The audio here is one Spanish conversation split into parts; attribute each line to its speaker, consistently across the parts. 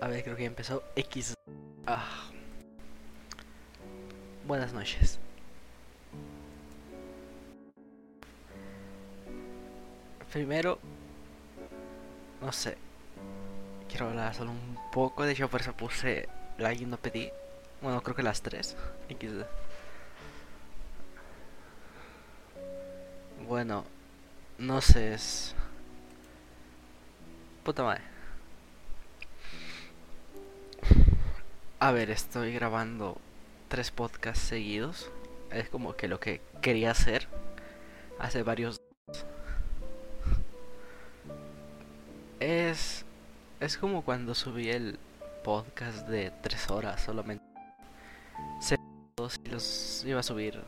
Speaker 1: A ver, creo que ya empezó X. Ah. Buenas noches. Primero, no sé. Quiero hablar solo un poco. De hecho, por eso puse la y no pedí. Bueno, creo que las tres. XD. Bueno, no sé, es. Puta madre. A ver, estoy grabando tres podcasts seguidos. Es como que lo que quería hacer hace varios. Es. Es como cuando subí el podcast de tres horas solamente. y los iba a subir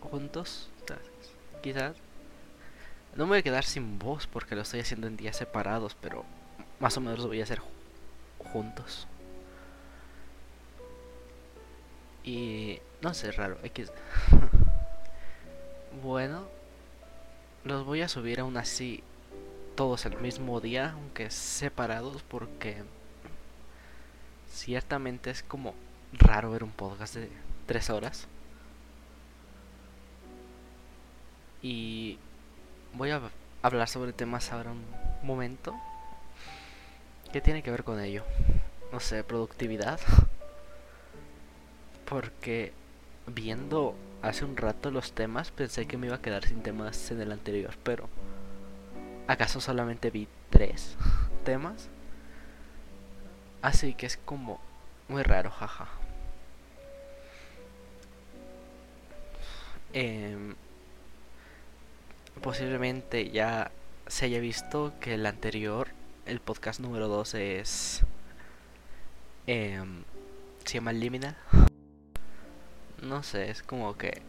Speaker 1: juntos, quizás. No me voy a quedar sin voz porque lo estoy haciendo en días separados, pero más o menos lo voy a hacer juntos. Y no sé, raro, X. bueno, los voy a subir aún así todos el mismo día, aunque separados, porque ciertamente es como raro ver un podcast de tres horas. Y voy a hablar sobre temas ahora un momento. ¿Qué tiene que ver con ello? No sé, productividad. Porque viendo hace un rato los temas pensé que me iba a quedar sin temas en el anterior, pero ¿acaso solamente vi tres temas? Así que es como muy raro, jaja. Eh, posiblemente ya se haya visto que el anterior, el podcast número 12 es... Eh, se llama Liminal. No sé, es como que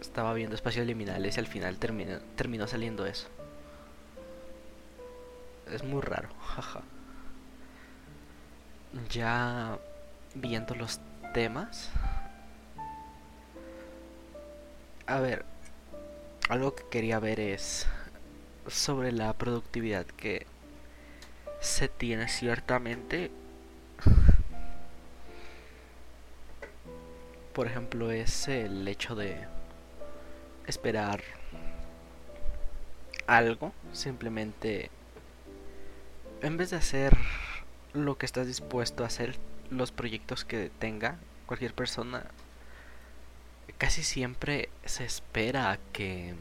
Speaker 1: estaba viendo espacios liminales y al final terminó, terminó saliendo eso. Es muy raro, jaja. Ya viendo los temas. A ver, algo que quería ver es sobre la productividad que se tiene ciertamente. Por ejemplo, es el hecho de esperar algo, simplemente en vez de hacer lo que estás dispuesto a hacer, los proyectos que tenga cualquier persona casi siempre se espera que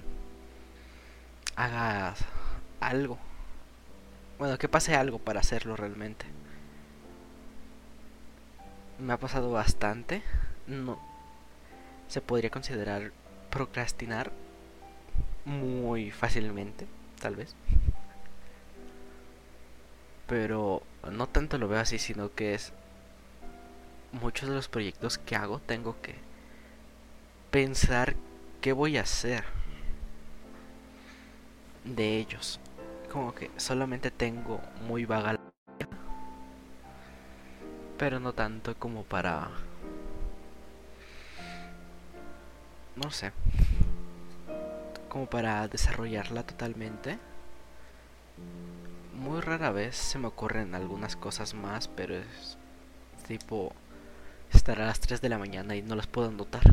Speaker 1: hagas algo. Bueno, que pase algo para hacerlo realmente. Me ha pasado bastante. No. Se podría considerar procrastinar muy fácilmente, tal vez. Pero no tanto lo veo así, sino que es muchos de los proyectos que hago tengo que pensar qué voy a hacer de ellos. Como que solamente tengo muy vaga la pero no tanto como para no sé como para desarrollarla totalmente muy rara vez se me ocurren algunas cosas más pero es tipo estar a las 3 de la mañana y no las puedo notar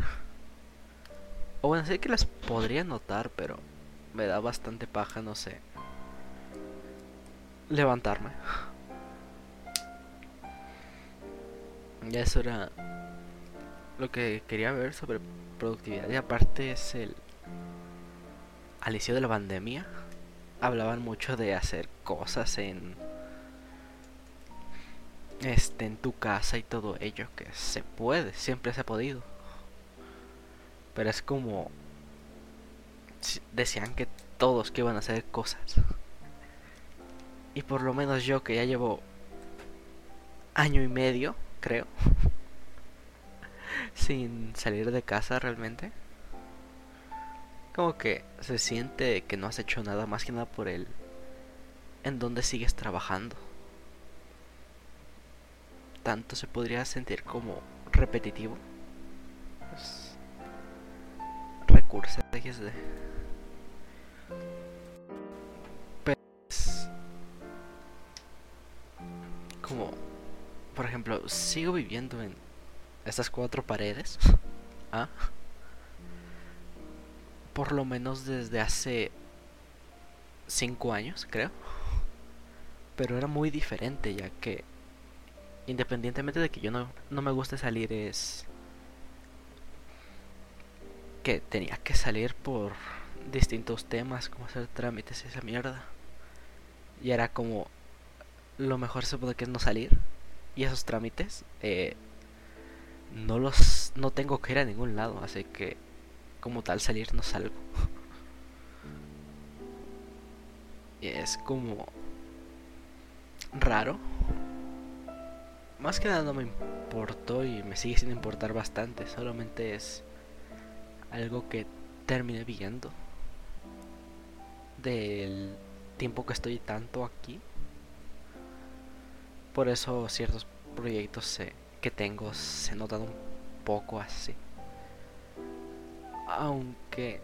Speaker 1: o bueno, sé que las podría notar, pero me da bastante paja, no sé. Levantarme. Ya eso era lo que quería ver sobre productividad. Y aparte es el... Al inicio de la pandemia hablaban mucho de hacer cosas en... Este, en tu casa y todo ello, que se puede, siempre se ha podido. Pero es como... Decían que todos que iban a hacer cosas. Y por lo menos yo que ya llevo año y medio, creo, sin salir de casa realmente. Como que se siente que no has hecho nada más que nada por el en donde sigues trabajando. Tanto se podría sentir como repetitivo. Pues, recursos de Pues como, por ejemplo, sigo viviendo en estas cuatro paredes. ¿Ah? Por lo menos desde hace cinco años, creo. Pero era muy diferente, ya que independientemente de que yo no, no me guste salir, es que tenía que salir por distintos temas, como hacer trámites y esa mierda. Y era como lo mejor se puede que es no salir. Y esos trámites eh, no los no tengo que ir a ningún lado, así que como tal salir no salgo. y es como raro. Más que nada no me importó y me sigue sin importar bastante, solamente es algo que terminé viendo del tiempo que estoy tanto aquí. Por eso ciertos proyectos que tengo se notan un poco así. Aunque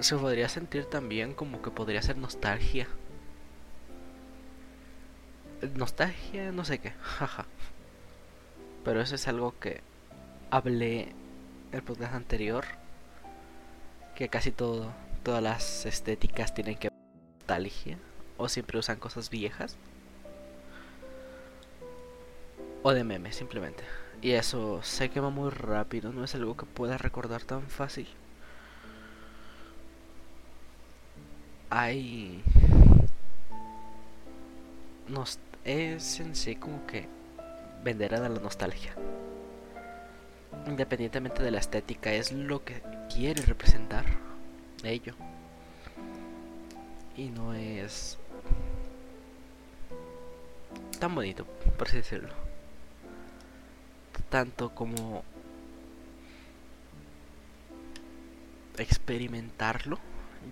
Speaker 1: se podría sentir también como que podría ser nostalgia. Nostalgia, no sé qué, jaja. Pero eso es algo que hablé el podcast anterior. Que casi todo, todas las estéticas tienen que ver nostalgia. O siempre usan cosas viejas o de memes simplemente. Y eso se quema muy rápido, no es algo que pueda recordar tan fácil. Hay... Nos... Es en sí como que vender a la nostalgia. Independientemente de la estética, es lo que quiere representar ello. Y no es tan bonito, por así decirlo tanto como experimentarlo,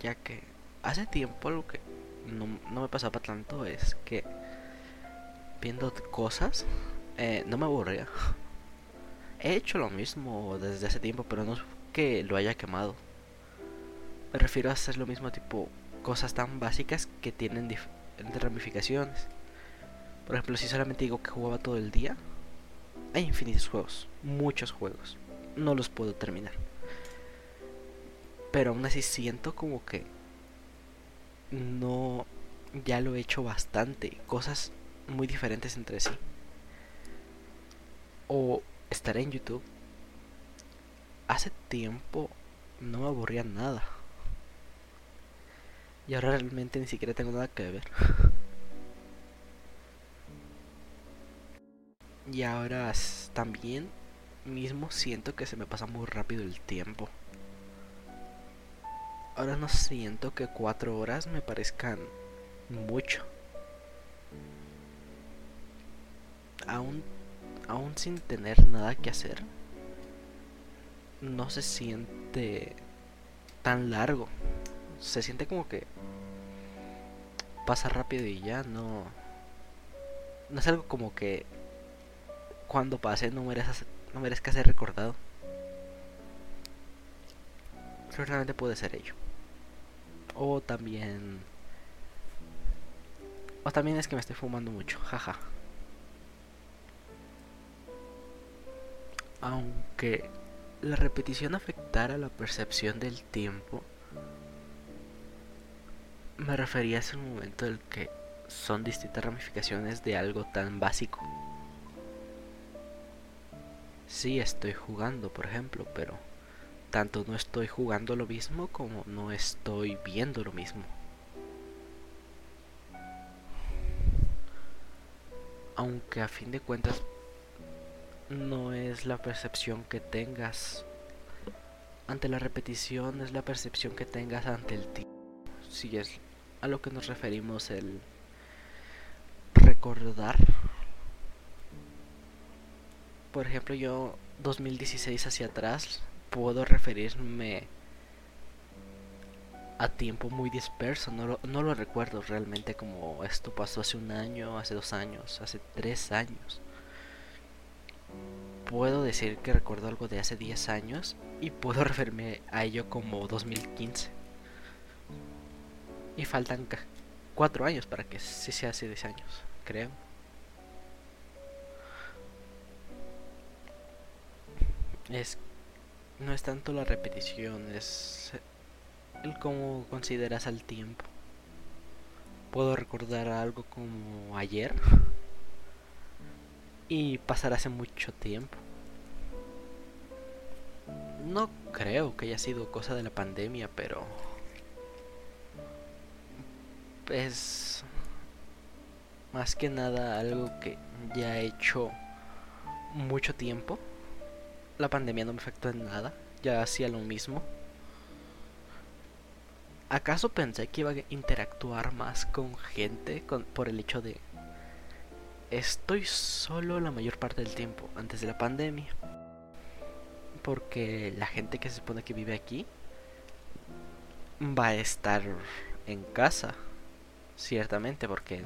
Speaker 1: ya que hace tiempo lo que no, me pasaba tanto es que viendo cosas eh, no me aburría. He hecho lo mismo desde hace tiempo, pero no es que lo haya quemado. Me refiero a hacer lo mismo tipo cosas tan básicas que tienen diferentes ramificaciones. Por ejemplo, si solamente digo que jugaba todo el día, hay infinitos juegos, muchos juegos. No los puedo terminar. Pero aún así siento como que no ya lo he hecho bastante, cosas muy diferentes entre sí. O estaré en YouTube. Hace tiempo no me aburría nada. Y ahora realmente ni siquiera tengo nada que ver. Y ahora también mismo siento que se me pasa muy rápido el tiempo. Ahora no siento que cuatro horas me parezcan mucho. Aún, aún sin tener nada que hacer, no se siente tan largo. Se siente como que pasa rápido y ya no... No es algo como que cuando pase no merezca, no merezca ser recordado. Realmente puede ser ello. O también... O también es que me estoy fumando mucho, jaja. Aunque la repetición afectara la percepción del tiempo, me refería a ese momento en el que son distintas ramificaciones de algo tan básico sí estoy jugando, por ejemplo, pero tanto no estoy jugando lo mismo como no estoy viendo lo mismo. Aunque a fin de cuentas no es la percepción que tengas ante la repetición, es la percepción que tengas ante el tiempo. Si es a lo que nos referimos el recordar por ejemplo, yo 2016 hacia atrás puedo referirme a tiempo muy disperso, no lo, no lo recuerdo realmente como esto pasó hace un año, hace dos años, hace tres años. Puedo decir que recuerdo algo de hace 10 años y puedo referirme a ello como 2015. Y faltan cuatro años para que sí sea hace 10 años, creo. Es no es tanto la repetición, es el cómo consideras al tiempo. Puedo recordar algo como ayer y pasar hace mucho tiempo. No creo que haya sido cosa de la pandemia, pero es más que nada algo que ya he hecho mucho tiempo. La pandemia no me afectó en nada, ya hacía lo mismo. ¿Acaso pensé que iba a interactuar más con gente por el hecho de estoy solo la mayor parte del tiempo antes de la pandemia? Porque la gente que se supone que vive aquí va a estar en casa, ciertamente, porque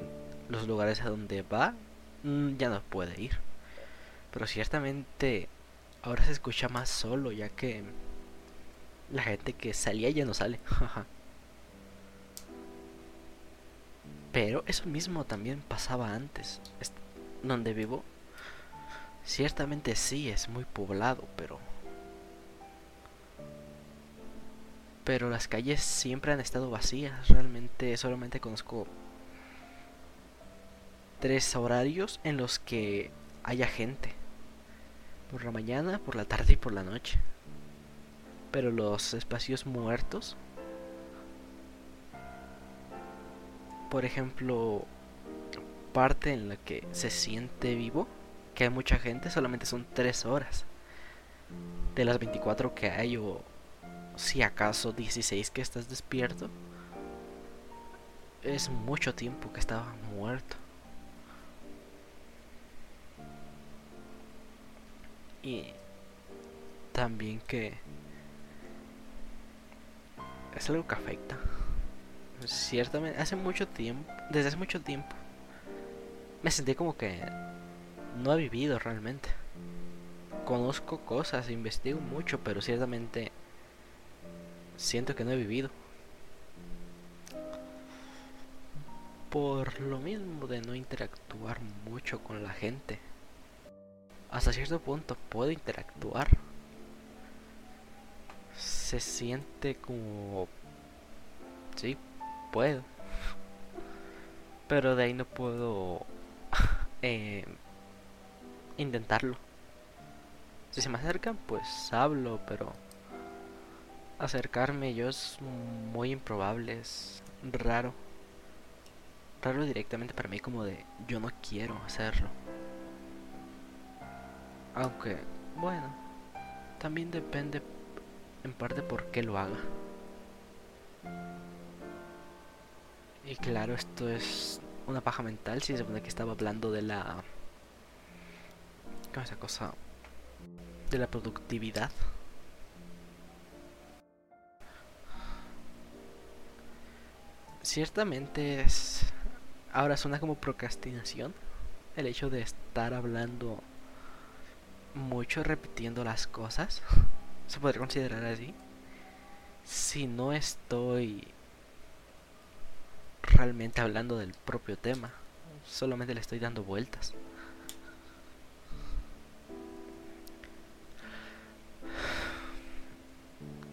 Speaker 1: los lugares a donde va mm, ya no puede ir. Pero ciertamente ahora se escucha más solo, ya que la gente que salía ya no sale. Pero eso mismo también pasaba antes. Donde vivo, ciertamente sí es muy poblado, pero... Pero las calles siempre han estado vacías. Realmente solamente conozco tres horarios en los que haya gente. Por la mañana, por la tarde y por la noche. Pero los espacios muertos por ejemplo, parte en la que se siente vivo, que hay mucha gente, solamente son 3 horas. De las 24 que hay, o si acaso 16 que estás despierto, es mucho tiempo que estaba muerto. Y también que es algo que afecta ciertamente, hace mucho tiempo, desde hace mucho tiempo, me sentí como que no he vivido realmente. Conozco cosas, investigo mucho, pero ciertamente siento que no he vivido. Por lo mismo de no interactuar mucho con la gente. Hasta cierto punto puedo interactuar. Se siente como... Sí, puedo. Pero de ahí no puedo eh, intentarlo. Si se me acercan, pues hablo, pero acercarme yo es muy improbable, es raro. Raro directamente para mí como de yo no quiero hacerlo. Aunque, bueno, también depende en parte por qué lo haga. Y claro, esto es una paja mental. Si se supone que estaba hablando de la. ¿Cómo es esa cosa? De la productividad. Ciertamente es. Ahora suena como procrastinación. El hecho de estar hablando mucho, repitiendo las cosas. Se podría considerar así. Si no estoy realmente hablando del propio tema. Solamente le estoy dando vueltas.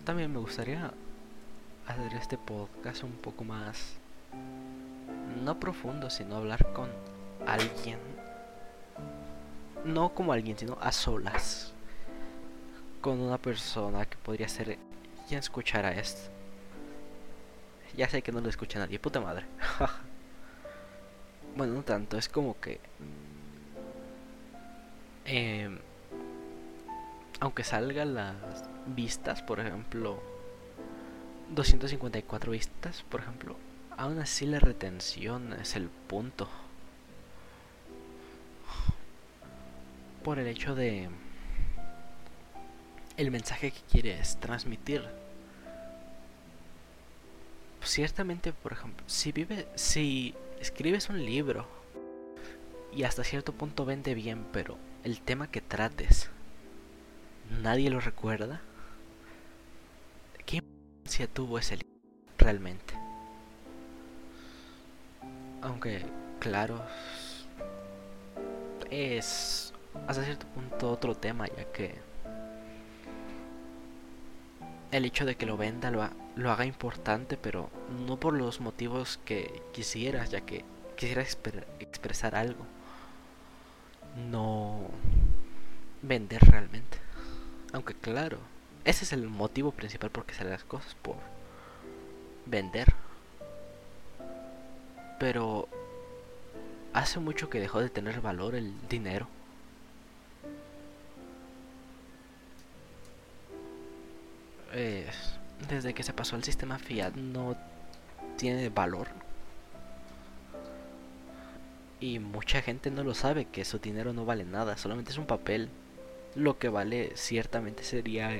Speaker 1: También me gustaría hacer este podcast un poco más, no profundo, sino hablar con alguien. No como alguien, sino a solas. Con una persona que podría ser quien escuchara esto. Ya sé que no lo escucha nadie, puta madre. bueno, no tanto, es como que... Em, aunque salgan las vistas, por ejemplo, 254 vistas, por ejemplo, aún así la retención es el punto. Por el hecho de el mensaje que quieres transmitir ciertamente, por ejemplo, si vive, si escribes un libro y hasta cierto punto vende bien, pero el tema que trates nadie lo recuerda, ¿qué importancia tuvo ese libro realmente? Aunque, claro, es hasta cierto punto otro tema, ya que el hecho de que lo venda lo, lo haga importante, pero no por los motivos que quisieras, ya que quisieras expresar algo. No vender realmente. Aunque claro, ese es el motivo principal por qué salen las cosas, por vender. Pero hace mucho que dejó de tener valor el dinero. Desde que se pasó al sistema fiat no tiene valor. Y mucha gente no lo sabe, que su dinero no vale nada, solamente es un papel. Lo que vale ciertamente sería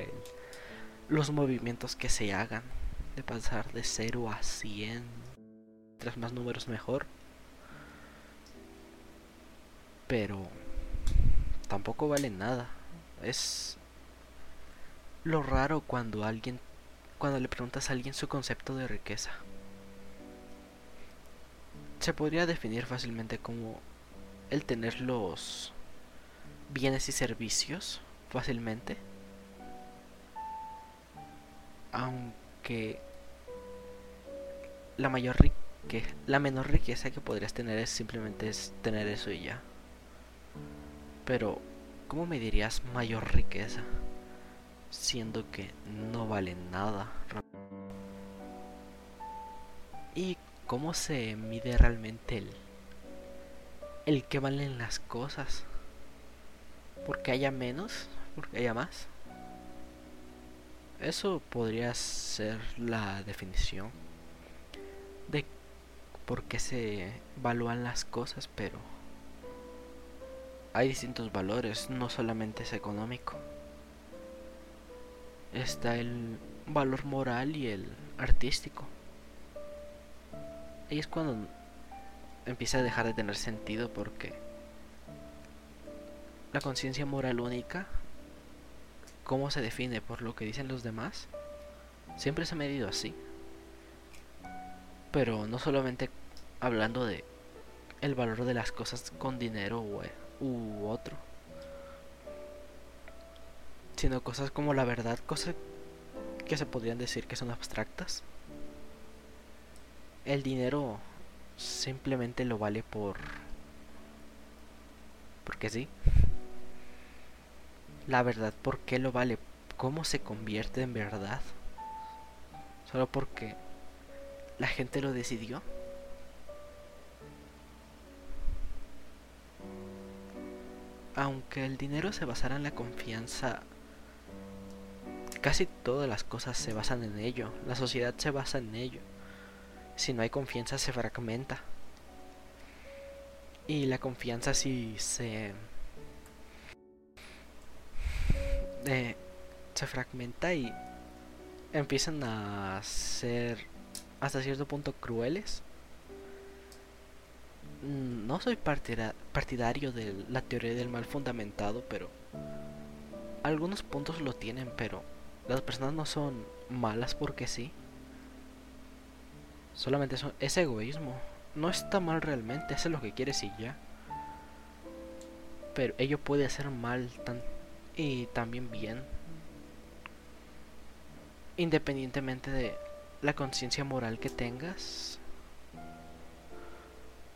Speaker 1: los movimientos que se hagan. De pasar de 0 a 100. Tras más números mejor. Pero tampoco vale nada. Es lo raro cuando alguien cuando le preguntas a alguien su concepto de riqueza. Se podría definir fácilmente como el tener los bienes y servicios fácilmente. Aunque la mayor riqueza, la menor riqueza que podrías tener es simplemente es tener eso y ya. Pero, ¿cómo me dirías mayor riqueza? Siendo que no vale nada. ¿Y cómo se mide realmente el, el que valen las cosas? ¿Porque haya menos? ¿Porque haya más? Eso podría ser la definición de por qué se evalúan las cosas, pero hay distintos valores, no solamente es económico está el valor moral y el artístico. Ahí es cuando empieza a dejar de tener sentido porque la conciencia moral única, ¿cómo se define? ¿Por lo que dicen los demás? Siempre se ha medido así. Pero no solamente hablando de el valor de las cosas con dinero u otro sino cosas como la verdad, cosas que se podrían decir que son abstractas. El dinero simplemente lo vale por... porque sí. La verdad, ¿por qué lo vale? ¿Cómo se convierte en verdad? ¿Solo porque la gente lo decidió? Aunque el dinero se basara en la confianza Casi todas las cosas se basan en ello, la sociedad se basa en ello. Si no hay confianza se fragmenta. Y la confianza si se... Eh, se fragmenta y empiezan a ser hasta cierto punto crueles. Mm, no soy partidario de la teoría del mal fundamentado, pero algunos puntos lo tienen, pero las personas no son malas porque sí. Solamente es egoísmo. No está mal realmente, hace lo que quieres y ya. Pero ello puede hacer mal tan, y también bien. Independientemente de la conciencia moral que tengas.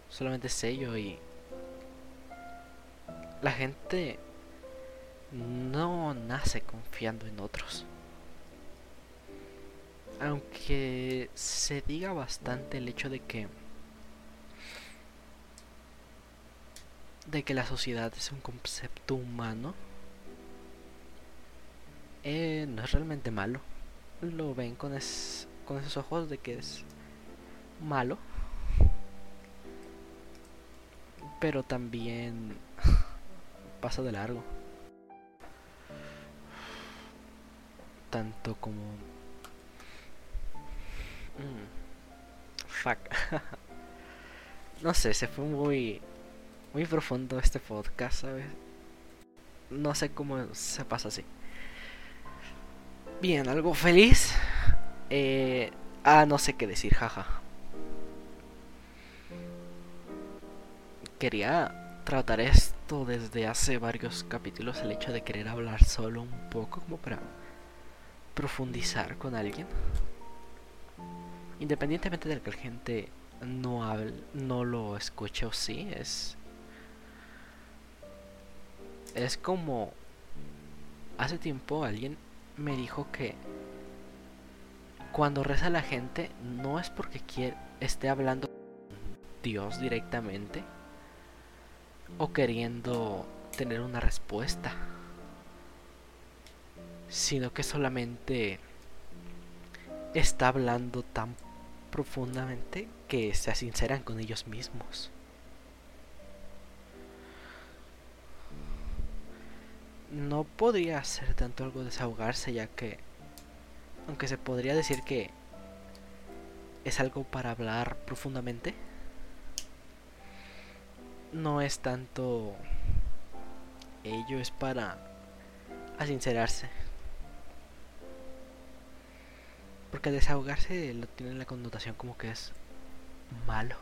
Speaker 1: Solamente es ello y la gente no nace confiando en otros. Aunque se diga bastante el hecho de que de que la sociedad es un concepto humano, eh, no es realmente malo. Lo ven con, con esos ojos de que es malo. Pero también pasa de largo. Tanto como Mm. Fuck. no sé, se fue muy. Muy profundo este podcast, ¿sabes? No sé cómo se pasa así. Bien, algo feliz. Eh, ah, no sé qué decir, jaja. Quería tratar esto desde hace varios capítulos, el hecho de querer hablar solo un poco, como para profundizar con alguien, independientemente de que la gente no no lo escuche o sí, es es como hace tiempo alguien me dijo que cuando reza la gente no es porque quiere, esté hablando con Dios directamente o queriendo tener una respuesta, sino que solamente está hablando tan profundamente que se sinceran con ellos mismos. No podría ser tanto algo desahogarse ya que, aunque se podría decir que es algo para hablar profundamente, no es tanto ello, es para sincerarse. Porque desahogarse lo tiene la connotación como que es malo.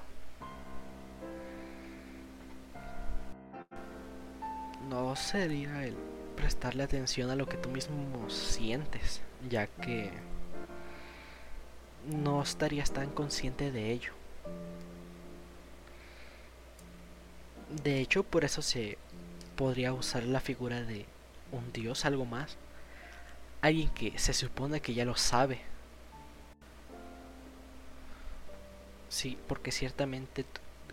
Speaker 1: No sería el prestarle atención a lo que tú mismo sientes, ya que no estarías tan consciente de ello. De hecho, por eso se podría usar la figura de un dios, algo más. Alguien que se supone que ya lo sabe. Sí, porque ciertamente,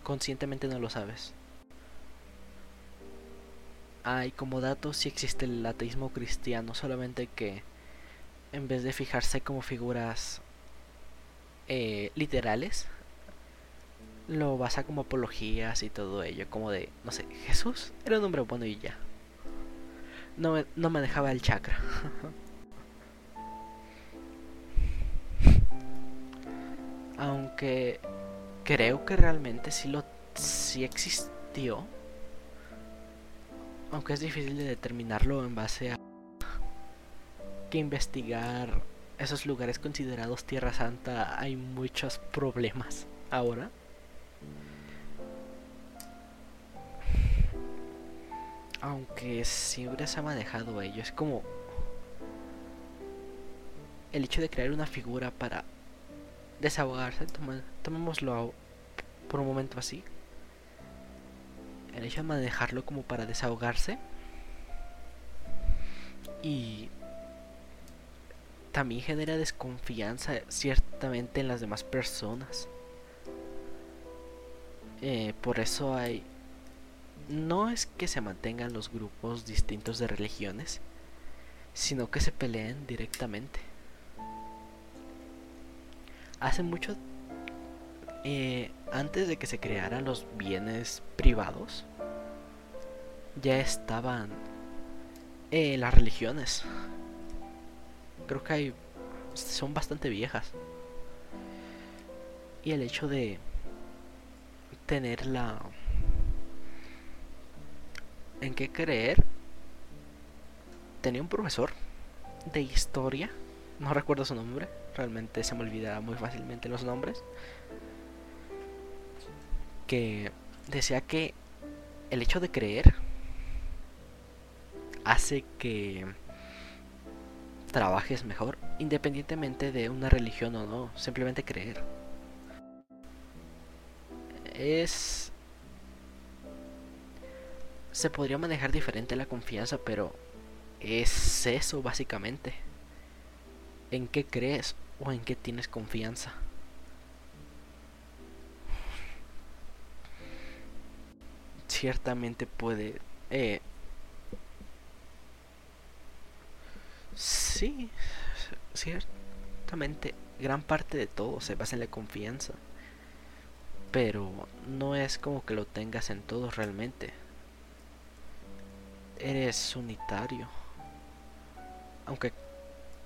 Speaker 1: conscientemente no lo sabes. Hay como dato si existe el ateísmo cristiano, solamente que en vez de fijarse como figuras eh, literales, lo basa como apologías y todo ello, como de, no sé, Jesús era un hombre bueno y ya. No me, no manejaba el chakra. Aunque creo que realmente sí lo sí existió. Aunque es difícil de determinarlo en base a que investigar esos lugares considerados Tierra Santa hay muchos problemas ahora. Aunque siempre se ha manejado ello, es como el hecho de crear una figura para desahogarse, tomémoslo por un momento así. El hecho de manejarlo como para desahogarse y también genera desconfianza ciertamente en las demás personas. Eh, por eso hay no es que se mantengan los grupos distintos de religiones, sino que se peleen directamente. Hace mucho, eh, antes de que se crearan los bienes privados, ya estaban eh, las religiones. Creo que hay, son bastante viejas. Y el hecho de tener la en qué creer. Tenía un profesor de historia, no recuerdo su nombre, realmente se me olvida muy fácilmente los nombres, que decía que el hecho de creer hace que trabajes mejor, independientemente de una religión o no, simplemente creer. Es se podría manejar diferente la confianza, pero es eso básicamente. ¿En qué crees o en qué tienes confianza? Ciertamente puede... Eh, sí, ciertamente gran parte de todo se basa en la confianza. Pero no es como que lo tengas en todo realmente eres unitario. Aunque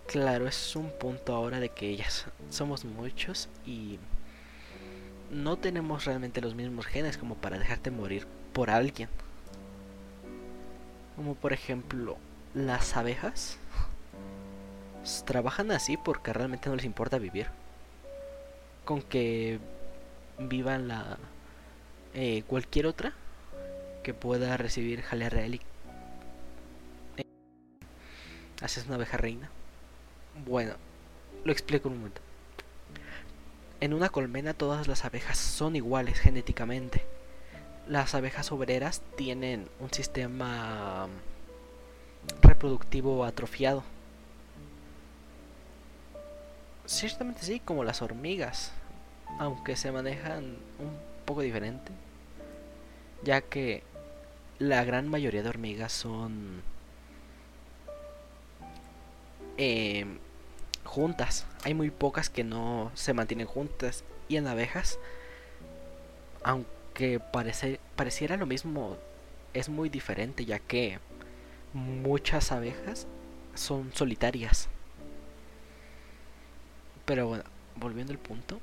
Speaker 1: claro, es un punto ahora de que ya somos muchos y no tenemos realmente los mismos genes como para dejarte morir por alguien. Como por ejemplo, las abejas trabajan así porque realmente no les importa vivir. Con que vivan la eh, cualquier otra que pueda recibir jalea real haces una abeja reina. Bueno, lo explico un momento. En una colmena todas las abejas son iguales genéticamente. Las abejas obreras tienen un sistema reproductivo atrofiado. Ciertamente sí, como las hormigas, aunque se manejan un poco diferente, ya que la gran mayoría de hormigas son eh, juntas. Hay muy pocas que no se mantienen juntas. Y en abejas, aunque parece, pareciera lo mismo, es muy diferente ya que muchas abejas son solitarias. Pero bueno, volviendo al punto.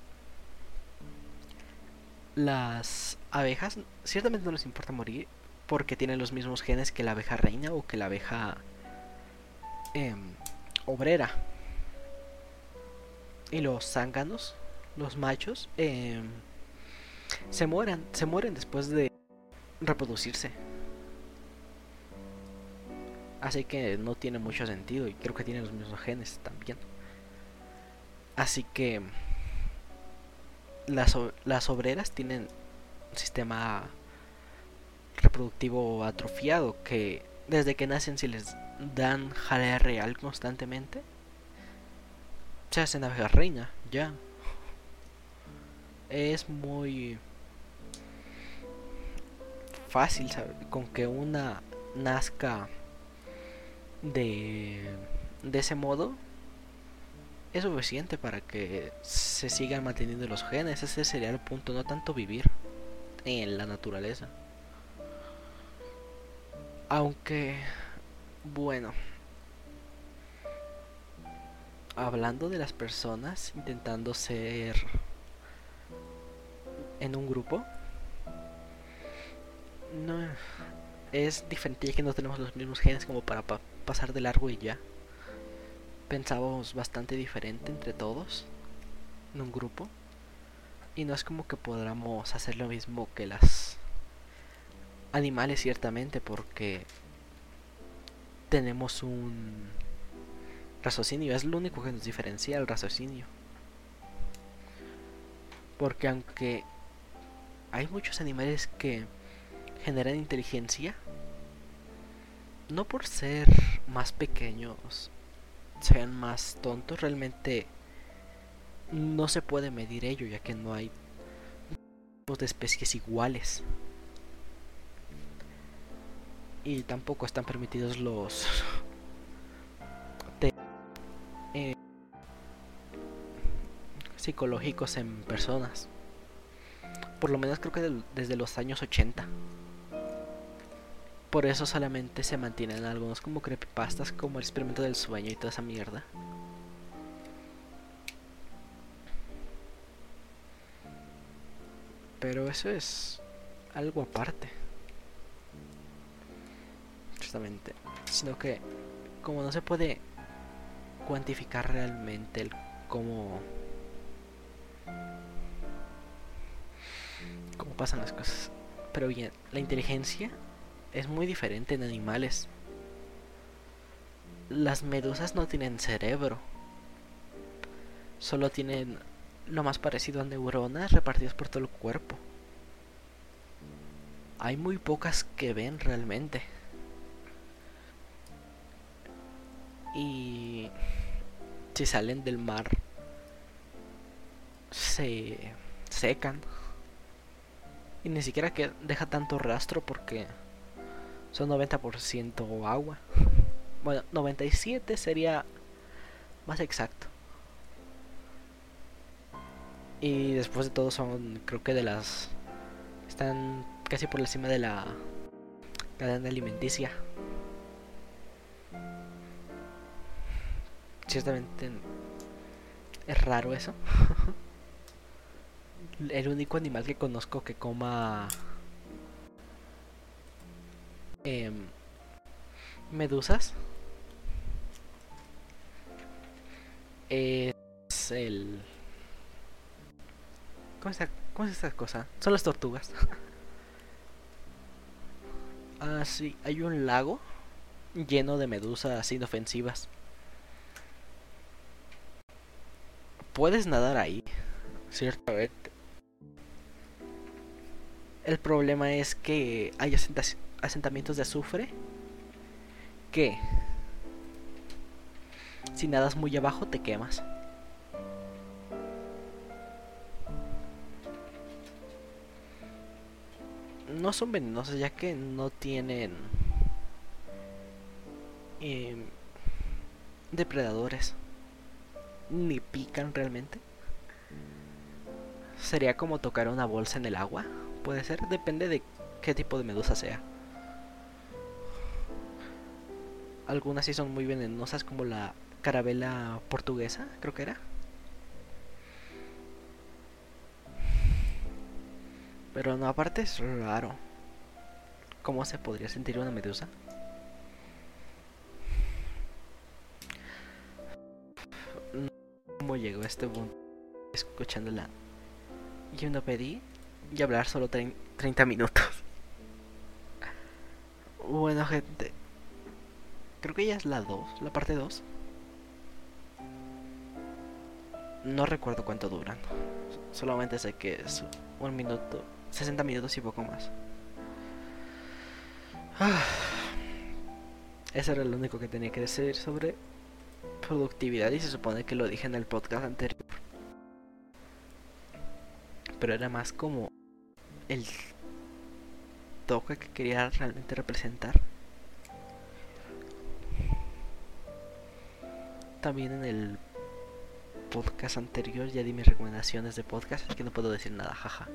Speaker 1: Las abejas ciertamente no les importa morir porque tienen los mismos genes que la abeja reina o que la abeja eh, obrera. Y los zánganos, los machos, eh, se mueren, se mueren después de reproducirse. Así que no tiene mucho sentido y creo que tienen los mismos genes también. Así que las, las obreras tienen un sistema reproductivo atrofiado que desde que nacen si les dan jalea real constantemente se abeja reina ya es muy fácil con que una nazca de de ese modo es suficiente para que se sigan manteniendo los genes. Ese sería el punto, no tanto vivir en la naturaleza. Aunque, bueno, hablando de las personas intentando ser en un grupo, no es diferente que no tenemos los mismos genes como para pasar de largo y ya. Pensábamos bastante diferente entre todos en un grupo y no es como que podamos hacer lo mismo que las animales ciertamente porque tenemos un raciocinio, es lo único que nos diferencia el raciocinio. Porque aunque hay muchos animales que generan inteligencia, no por ser más pequeños sean más tontos, realmente no se puede medir ello, ya que no hay tipos de especies iguales. Y tampoco están permitidos los eh, psicológicos en personas. Por lo menos creo que desde los años 80. Por eso solamente se mantienen algunos como creepypastas como el experimento del sueño y toda esa mierda. Pero eso es algo aparte. Justamente. Sino que como no se puede cuantificar realmente el cómo cómo pasan las cosas. Pero bien, la inteligencia es muy diferente en animales. Las medusas no tienen cerebro. Solo tienen lo más parecido a neuronas repartidas por todo el cuerpo. Hay muy pocas que ven realmente. Y si salen del mar se secan. Y ni siquiera que deja tanto rastro porque son 90% agua. Bueno, 97 sería más exacto. Y después de todo son, creo que de las... Están casi por encima de la cadena alimenticia. Ciertamente es raro eso. El único animal que conozco que coma eh, medusas. Es el... ¿Cómo es, ¿Cómo es esta cosa? Son las tortugas. ah, sí, hay un lago lleno de medusas inofensivas. Puedes nadar ahí, ciertamente. El problema es que hay asentamientos de azufre que si nadas muy abajo te quemas. No son venenosos ya que no tienen em, depredadores. Ni pican realmente. Sería como tocar una bolsa en el agua. Puede ser, depende de qué tipo de medusa sea. Algunas sí son muy venenosas como la carabela portuguesa, creo que era. Pero no, aparte es raro. ¿Cómo se podría sentir una medusa? ¿Cómo llegó a este punto? Escuchándola. Yo no pedí y hablar solo 30 minutos. Bueno, gente. Creo que ya es la 2, la parte 2. No recuerdo cuánto duran. Solamente sé que es un minuto, 60 minutos y poco más. Ah. Eso era lo único que tenía que decir sobre productividad y se supone que lo dije en el podcast anterior. Pero era más como el toque que quería realmente representar. También en el podcast anterior ya di mis recomendaciones de podcast, así que no puedo decir nada, jaja.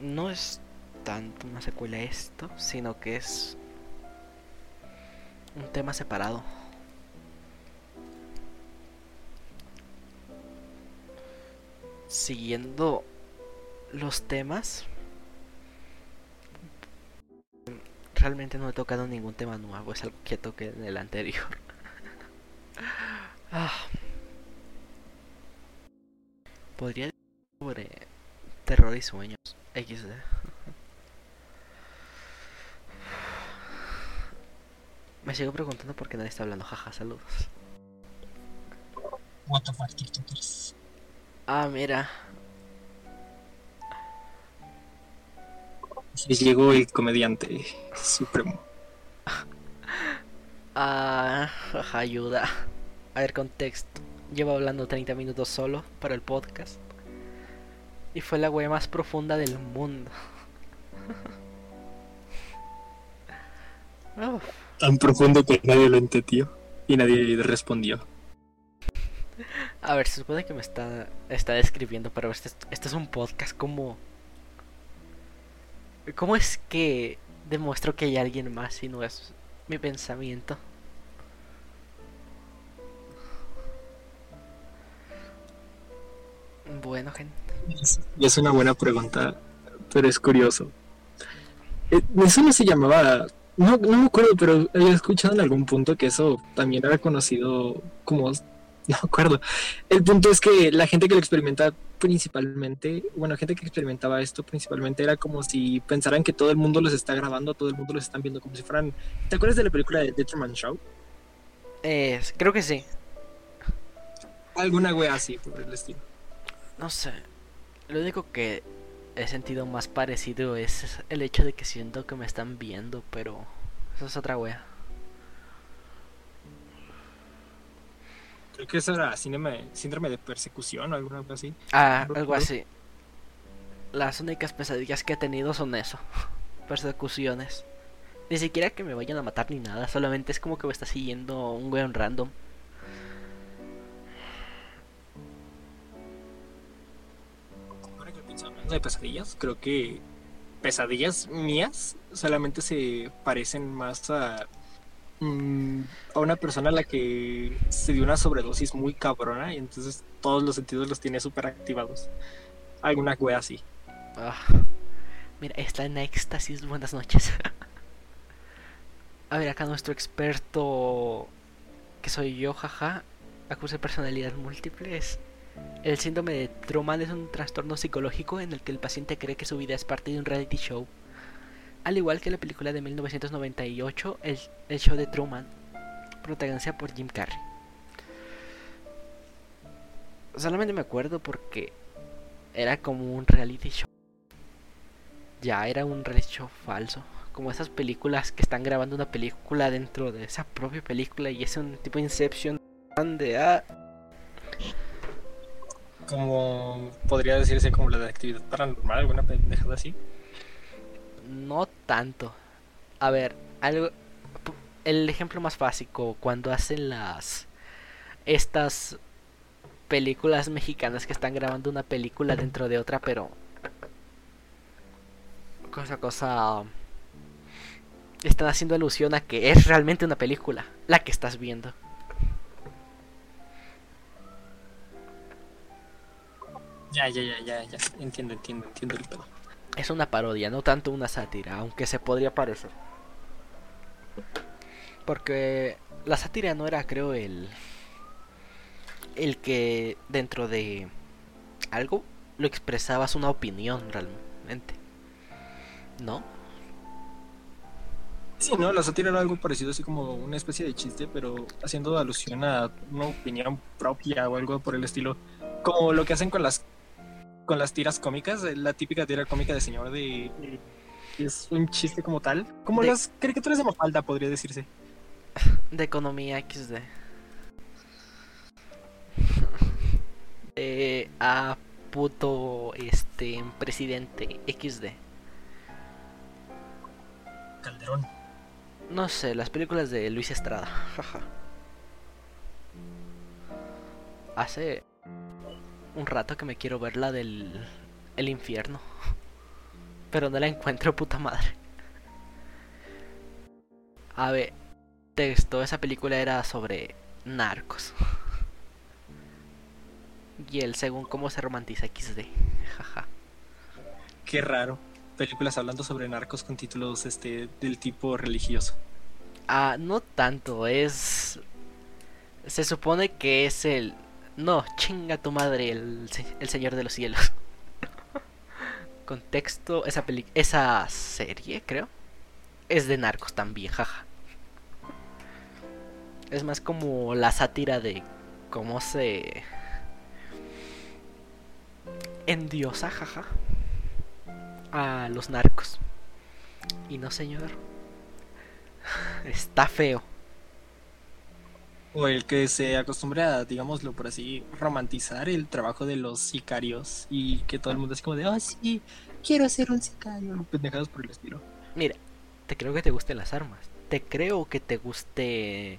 Speaker 1: No es tanto una secuela esto, sino que es un tema separado. Siguiendo los temas, realmente no he tocado ningún tema nuevo, es algo que toqué en el anterior. Ah. Podría decir sobre terror y sueños. XD. Me sigo preguntando por qué nadie está hablando. Jaja, saludos.
Speaker 2: What the fuck, TikTokers.
Speaker 1: Ah, mira.
Speaker 2: Llegó el comediante supremo.
Speaker 1: Ah, ayuda. A ver, contexto. Llevo hablando 30 minutos solo para el podcast. Y fue la wea más profunda del mundo.
Speaker 2: Tan profundo que nadie lo entendió. Y nadie respondió.
Speaker 1: A ver, se supone que me está, está describiendo, pero este, este es un podcast como... ¿Cómo es que demuestro que hay alguien más si no es mi pensamiento? Bueno, gente.
Speaker 2: Y es una buena pregunta, pero es curioso. Eh, eso no se llamaba, no, no me acuerdo, pero había escuchado en algún punto que eso también era conocido como, no me acuerdo. El punto es que la gente que lo experimenta principalmente, bueno, gente que experimentaba esto principalmente era como si pensaran que todo el mundo los está grabando, todo el mundo los están viendo como si fueran... ¿Te acuerdas de la película de The Truman Show?
Speaker 1: Eh, creo que sí.
Speaker 2: Alguna wea así, por el estilo.
Speaker 1: No sé. Lo único que he sentido más parecido es el hecho de que siento que me están viendo, pero eso es otra wea.
Speaker 2: Creo que eso era síndrome, síndrome de persecución o alguna cosa así.
Speaker 1: Ah, algo así. Las únicas pesadillas que he tenido son eso. Persecuciones. Ni siquiera que me vayan a matar ni nada, solamente es como que me está siguiendo un weón random.
Speaker 2: De pesadillas, creo que pesadillas mías solamente se parecen más a, mm, a una persona a la que se dio una sobredosis muy cabrona y entonces todos los sentidos los tiene súper activados. Alguna wea así.
Speaker 1: Ah, mira, está en éxtasis. Buenas noches. a ver, acá nuestro experto, que soy yo, jaja, acuse personalidad múltiples. El síndrome de Truman es un trastorno psicológico en el que el paciente cree que su vida es parte de un reality show. Al igual que la película de 1998, El, show de Truman. protagonizada por Jim Carrey. Solamente me acuerdo porque era como un reality show. Ya era un reality show falso. Como esas películas que están grabando una película dentro de esa propia película y es un tipo de Inception de ah,
Speaker 2: Como podría decirse como la de actividad paranormal, alguna pendejada así.
Speaker 1: No tanto. A ver, algo. El ejemplo más básico, cuando hacen las. Estas películas mexicanas que están grabando una película dentro de otra, pero. Cosa, cosa. Están haciendo alusión a que es realmente una película, la que estás viendo.
Speaker 2: Ya, ya, ya, ya, ya. Entiendo, entiendo, entiendo el pedo.
Speaker 1: Es una parodia, no tanto una sátira, aunque se podría parecer. Porque la sátira no era, creo, el. El que dentro de algo lo expresabas una opinión realmente. ¿No?
Speaker 2: Sí, no, la sátira era algo parecido, así como una especie de chiste, pero haciendo alusión a una opinión propia o algo por el estilo. Como lo que hacen con las con las tiras cómicas, eh, la típica tira cómica de señor de, de- es un chiste como tal, como
Speaker 1: De-
Speaker 2: las caricaturas de Mafalda podría decirse.
Speaker 1: De economía XD. A puto este presidente XD.
Speaker 2: Calderón.
Speaker 1: No sé, las películas de Luis Estrada. Hace un rato que me quiero ver la del el infierno. Pero no la encuentro, puta madre. A ver, texto, esa película era sobre narcos. Y él según cómo se romantiza XD. Jaja.
Speaker 2: Qué raro. Películas hablando sobre narcos con títulos este del tipo religioso.
Speaker 1: Ah, no tanto, es... Se supone que es el... No, chinga tu madre, el, el Señor de los Cielos. Contexto, esa peli... Esa serie, creo. Es de narcos también, jaja. Es más como la sátira de cómo se... Endiosa, jaja. A los narcos. Y no, señor. Está feo.
Speaker 2: O el que se acostumbra a, digámoslo por así, romantizar el trabajo de los sicarios y que todo el mundo es como de, oh sí, quiero ser un sicario. Pendejados por el estilo.
Speaker 1: Mira, te creo que te gusten las armas. Te creo que te guste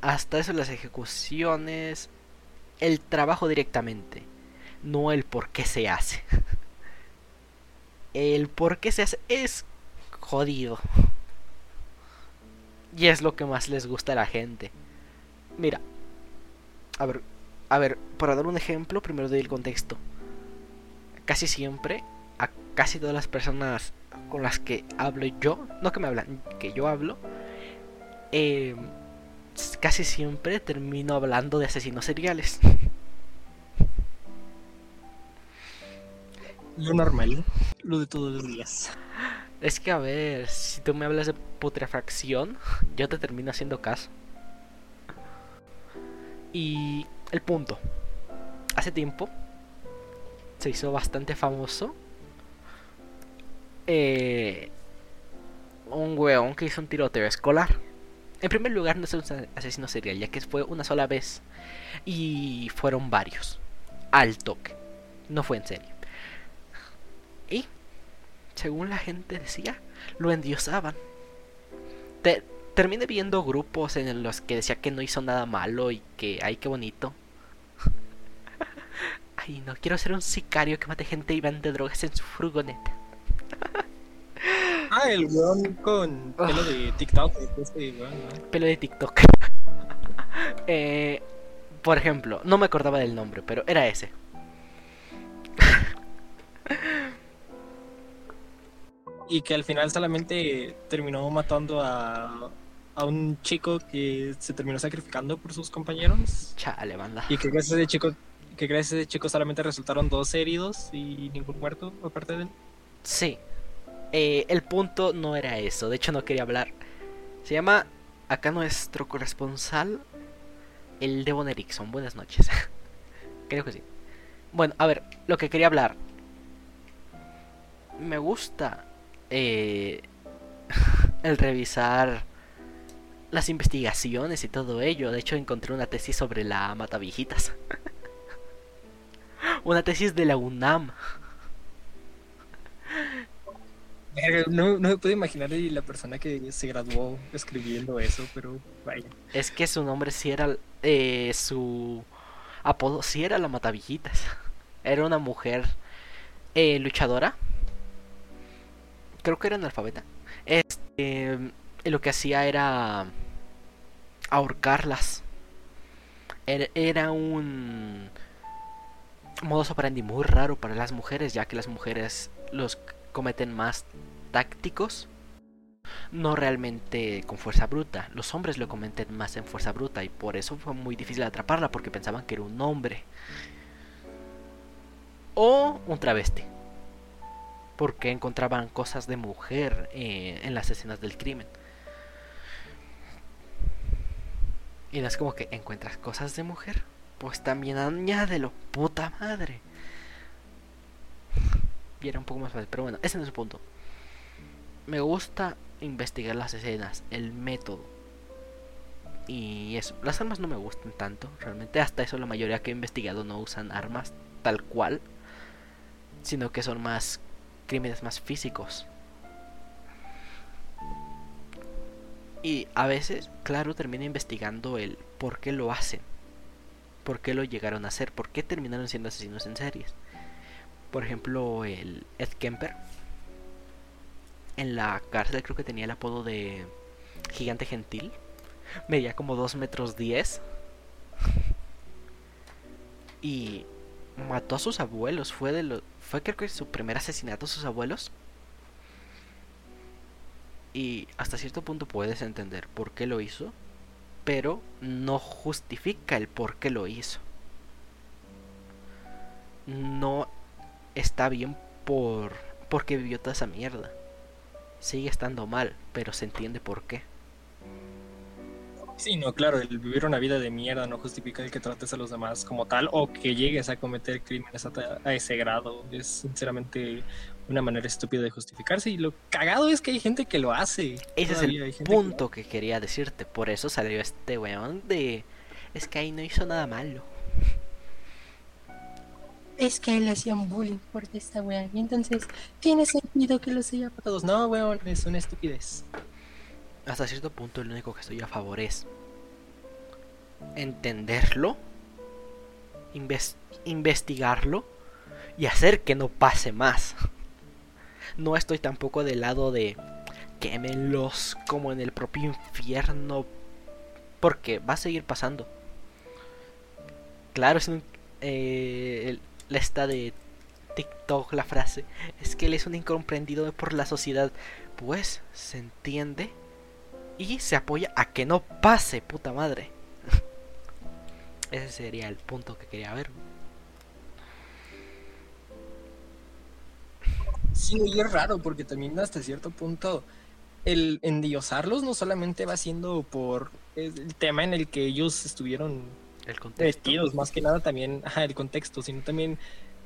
Speaker 1: hasta eso las ejecuciones, el trabajo directamente, no el por qué se hace. El por qué se hace es jodido. Y es lo que más les gusta a la gente. Mira, a ver, a ver, para dar un ejemplo, primero doy el contexto. Casi siempre, a casi todas las personas con las que hablo yo, no que me hablan, que yo hablo, eh, casi siempre termino hablando de asesinos seriales.
Speaker 2: Lo normal, lo de todos los días.
Speaker 1: Es que a ver, si tú me hablas de putrefacción, yo te termino haciendo caso. Y el punto. Hace tiempo se hizo bastante famoso eh, un weón que hizo un tiroteo escolar. En primer lugar, no es un asesino serial, ya que fue una sola vez. Y fueron varios. Al toque. No fue en serio. Y, según la gente decía, lo endiosaban. Terminé viendo grupos en los que decía que no hizo nada malo y que, ay, qué bonito. ay, no, quiero ser un sicario que mate gente y vende drogas en su furgoneta.
Speaker 2: Ah, el weón con pelo de TikTok. Este weón, ¿no?
Speaker 1: Pelo de TikTok. eh, por ejemplo, no me acordaba del nombre, pero era ese.
Speaker 2: Y que al final solamente terminó matando a, a un chico que se terminó sacrificando por sus compañeros.
Speaker 1: Chale, banda.
Speaker 2: Y que gracias a ese chico, que gracias a ese chico solamente resultaron dos heridos y ningún muerto aparte de él.
Speaker 1: Sí. Eh, el punto no era eso. De hecho, no quería hablar. Se llama acá nuestro corresponsal, el Devon Erickson. Buenas noches. Creo que sí. Bueno, a ver, lo que quería hablar. Me gusta eh, el revisar las investigaciones y todo ello. De hecho, encontré una tesis sobre la matavijitas. una tesis de la UNAM.
Speaker 2: No, no me puedo imaginar la persona que se graduó escribiendo eso, pero vaya.
Speaker 1: Es que su nombre sí era. Eh, su apodo sí era la Matavillitas. Era una mujer eh, luchadora. Creo que era analfabeta. Este, lo que hacía era ahorcarlas. Era un modus operandi muy raro para las mujeres, ya que las mujeres los cometen más tácticos, no realmente con fuerza bruta. Los hombres lo cometen más en fuerza bruta y por eso fue muy difícil atraparla porque pensaban que era un hombre o un travesti. Porque encontraban cosas de mujer eh, en las escenas del crimen. Y no es como que encuentras cosas de mujer. Pues también añádelo, puta madre. Y era un poco más fácil, pero bueno, ese no es el punto. Me gusta investigar las escenas, el método. Y eso, las armas no me gustan tanto, realmente hasta eso la mayoría que he investigado no usan armas tal cual, sino que son más crímenes más físicos. Y a veces, claro, termino investigando el por qué lo hacen, por qué lo llegaron a hacer, por qué terminaron siendo asesinos en series. Por ejemplo, el Ed Kemper. En la cárcel creo que tenía el apodo de Gigante Gentil. Medía como 2 metros 10. Y mató a sus abuelos. Fue de lo, fue creo que su primer asesinato a sus abuelos. Y hasta cierto punto puedes entender por qué lo hizo. Pero no justifica el por qué lo hizo. No está bien por porque vivió toda esa mierda. Sigue estando mal, pero se entiende por qué.
Speaker 2: Sí, no, claro, el vivir una vida de mierda no justifica el que trates a los demás como tal o que llegues a cometer crímenes a, ese grado. Es sinceramente una manera estúpida de justificarse y lo cagado es que hay gente que lo hace.
Speaker 1: Ese es el punto que... que quería decirte. Por eso salió este weón de... Es que ahí no hizo nada malo
Speaker 2: es que le hacían bullying por esta weá. Y entonces tiene sentido que los haya todos. No, weón, es una estupidez.
Speaker 1: Hasta cierto punto, lo único que estoy a favor es entenderlo, investigarlo y hacer que no pase más. No estoy tampoco del lado de quémenlos como en el propio infierno, porque va a seguir pasando. Claro, es un, eh, la de TikTok la frase, es que él es un incomprendido por la sociedad. Pues se entiende y se apoya a que no pase, puta madre. Ese sería el punto que quería ver.
Speaker 2: Sí, y es raro porque también hasta cierto punto el endiosarlos no solamente va siendo por el tema en el que ellos estuvieron el. Vestidos, más que nada también, ajá, el contexto, sino también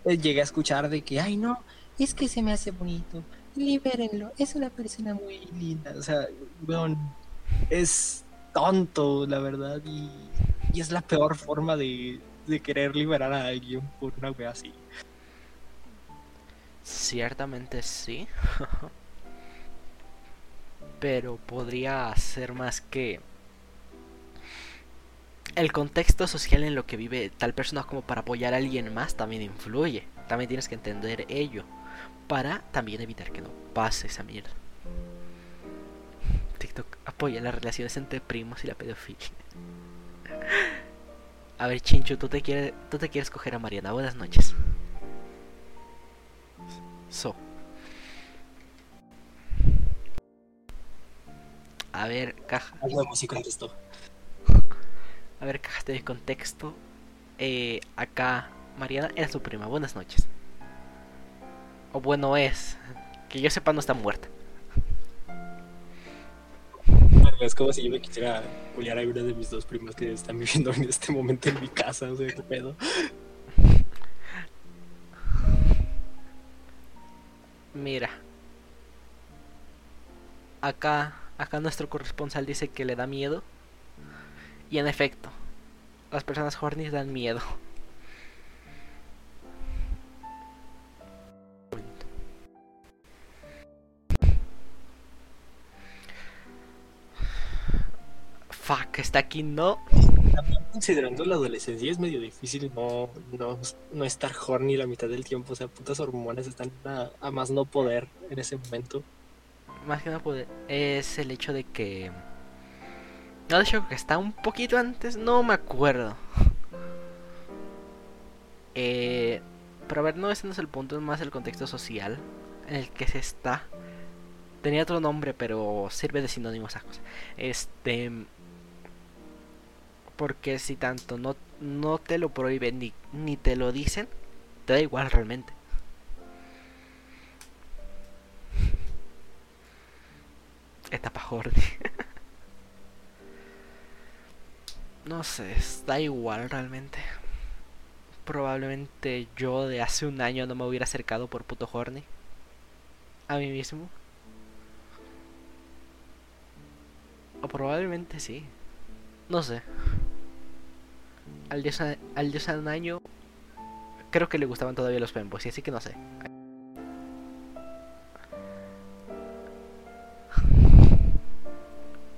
Speaker 2: eh, llegué a escuchar de que, ay no, es que se me hace bonito, libérenlo, es una persona muy linda, o sea, bueno, es tonto, la verdad, y, y es la peor forma de, de querer liberar a alguien por una wea así.
Speaker 1: Ciertamente sí. Pero podría ser más que el contexto social en lo que vive tal persona como para apoyar a alguien más también influye. También tienes que entender ello para también evitar que no pase esa mierda. TikTok apoya las relaciones entre primos y la pedofilia. A ver, Chincho, tú te quieres, tú te quieres coger a Mariana. Buenas noches. So. A ver, caja.
Speaker 2: Algo sí contestó.
Speaker 1: A ver, cajaste de contexto. Eh, acá, Mariana era su prima. Buenas noches. O bueno es. Que yo sepa, no está muerta.
Speaker 2: es como si yo me quisiera culiar a una de mis dos primas que están viviendo en este momento en mi casa, o sea, qué pedo.
Speaker 1: Mira. Acá, acá nuestro corresponsal dice que le da miedo. Y en efecto, las personas horny dan miedo. Fuck, está aquí, no.
Speaker 2: Considerando la adolescencia es medio difícil no, no, no estar horny la mitad del tiempo. O sea, putas hormonas están a, más no poder en ese momento.
Speaker 1: Más que no poder. Es el hecho de que. No, de hecho, que está un poquito antes. No me acuerdo. Eh, pero a ver, no, ese no es el punto. Es más el contexto social en el que se está. Tenía otro nombre, pero sirve de sinónimo esa cosa. Este. Porque si tanto no, no te lo prohíben ni, ni te lo dicen, te da igual realmente. Etapa horny. no sé, da igual realmente. Probablemente yo de hace un año no me hubiera acercado por puto horny. A mí mismo. O probablemente sí. No sé. Al dios, al año creo que le gustaban todavía los femboys, así que no sé.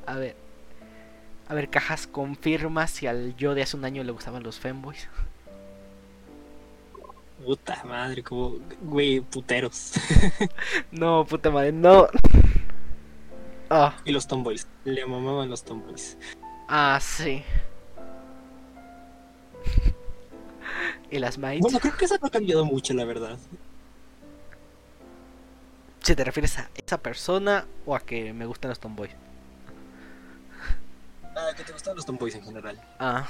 Speaker 1: A ver. A ver, cajas, confirma si al yo de hace un año le gustaban los femboys.
Speaker 2: Puta madre, como, güey, puteros.
Speaker 1: no, puta madre, no.
Speaker 2: Ah. Y los tomboys, le mamaban los tomboys.
Speaker 1: Ah, sí. Y las mites.
Speaker 2: Bueno, creo que eso no ha cambiado mucho, la verdad.
Speaker 1: Si te refieres a esa persona o a que me gustan los tomboys.
Speaker 2: Ah, que te gustan los tomboys en general.
Speaker 1: Ah,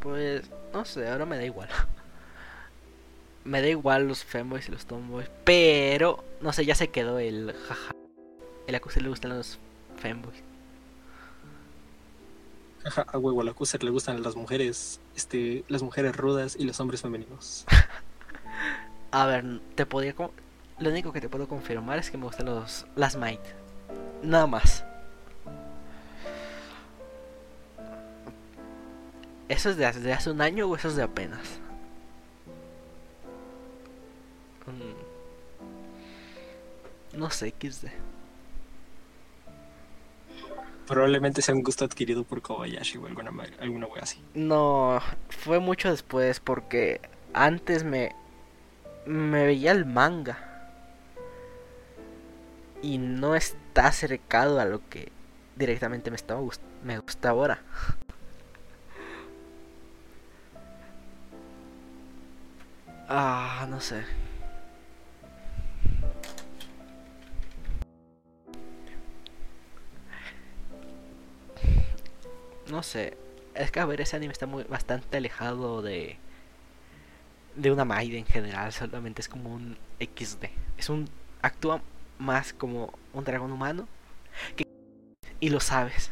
Speaker 1: pues no sé, ahora me da igual. me da igual los femboys y los tomboys, pero no sé, ya se quedó el jaja. El acuse le gustan los femboys.
Speaker 2: A huevo, al acuse le gustan las mujeres, este, las mujeres rudas y los hombres femeninos.
Speaker 1: a ver, te podría lo único que te puedo confirmar es que me gustan los las might. Nada más. ¿Eso es de hace, de hace un año o eso es de apenas? Mm. No sé, XD.
Speaker 2: Probablemente sea un gusto adquirido por Kobayashi o alguna, alguna wea así.
Speaker 1: No, fue mucho después porque antes me, me veía el manga. Y no está acercado a lo que directamente me, estaba me gusta ahora. Ah, no sé. No sé. Es que a ver, ese anime está muy bastante alejado de de una Maid en general, solamente es como un XD. Es un actúa más como un dragón humano y lo sabes.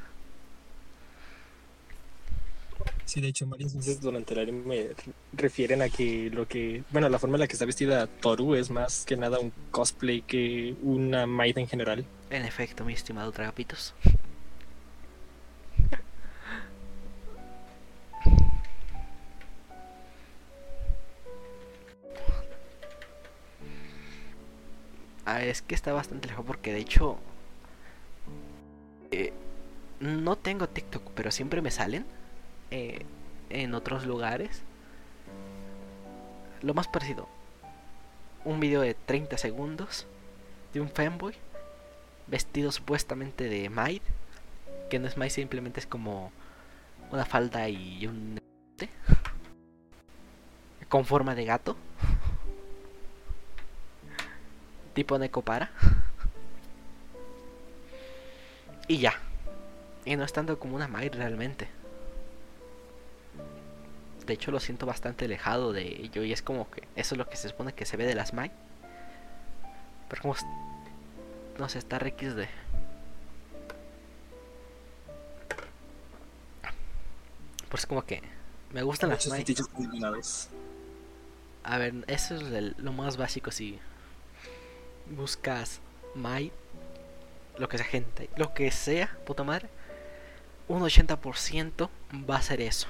Speaker 2: Sí, de hecho, varias veces durante el anime refieren a que lo que. Bueno, la forma en la que está vestida Toru es más que nada un cosplay que una maid en general.
Speaker 1: En efecto, mi estimado Tragapitos. Ah, es que está bastante lejos porque de hecho. Eh, no tengo TikTok, pero siempre me salen eh, en otros lugares. Lo más parecido, un video de 30 segundos de un fanboy vestido supuestamente de Maid, que no es Maid, simplemente es como una falda y un con forma de gato, tipo Necopara. Y ya. Y no es tanto como una Maid realmente de hecho lo siento bastante alejado de ello y es como que eso es lo que se supone que se ve de las Mai. Pero como no sé, está RXD. Pues como que me gustan las Mai.
Speaker 2: combinados.
Speaker 1: A ver, eso es el- lo más básico si buscas Mai, lo que sea gente, lo que sea, puta madre, un 80% va a ser eso.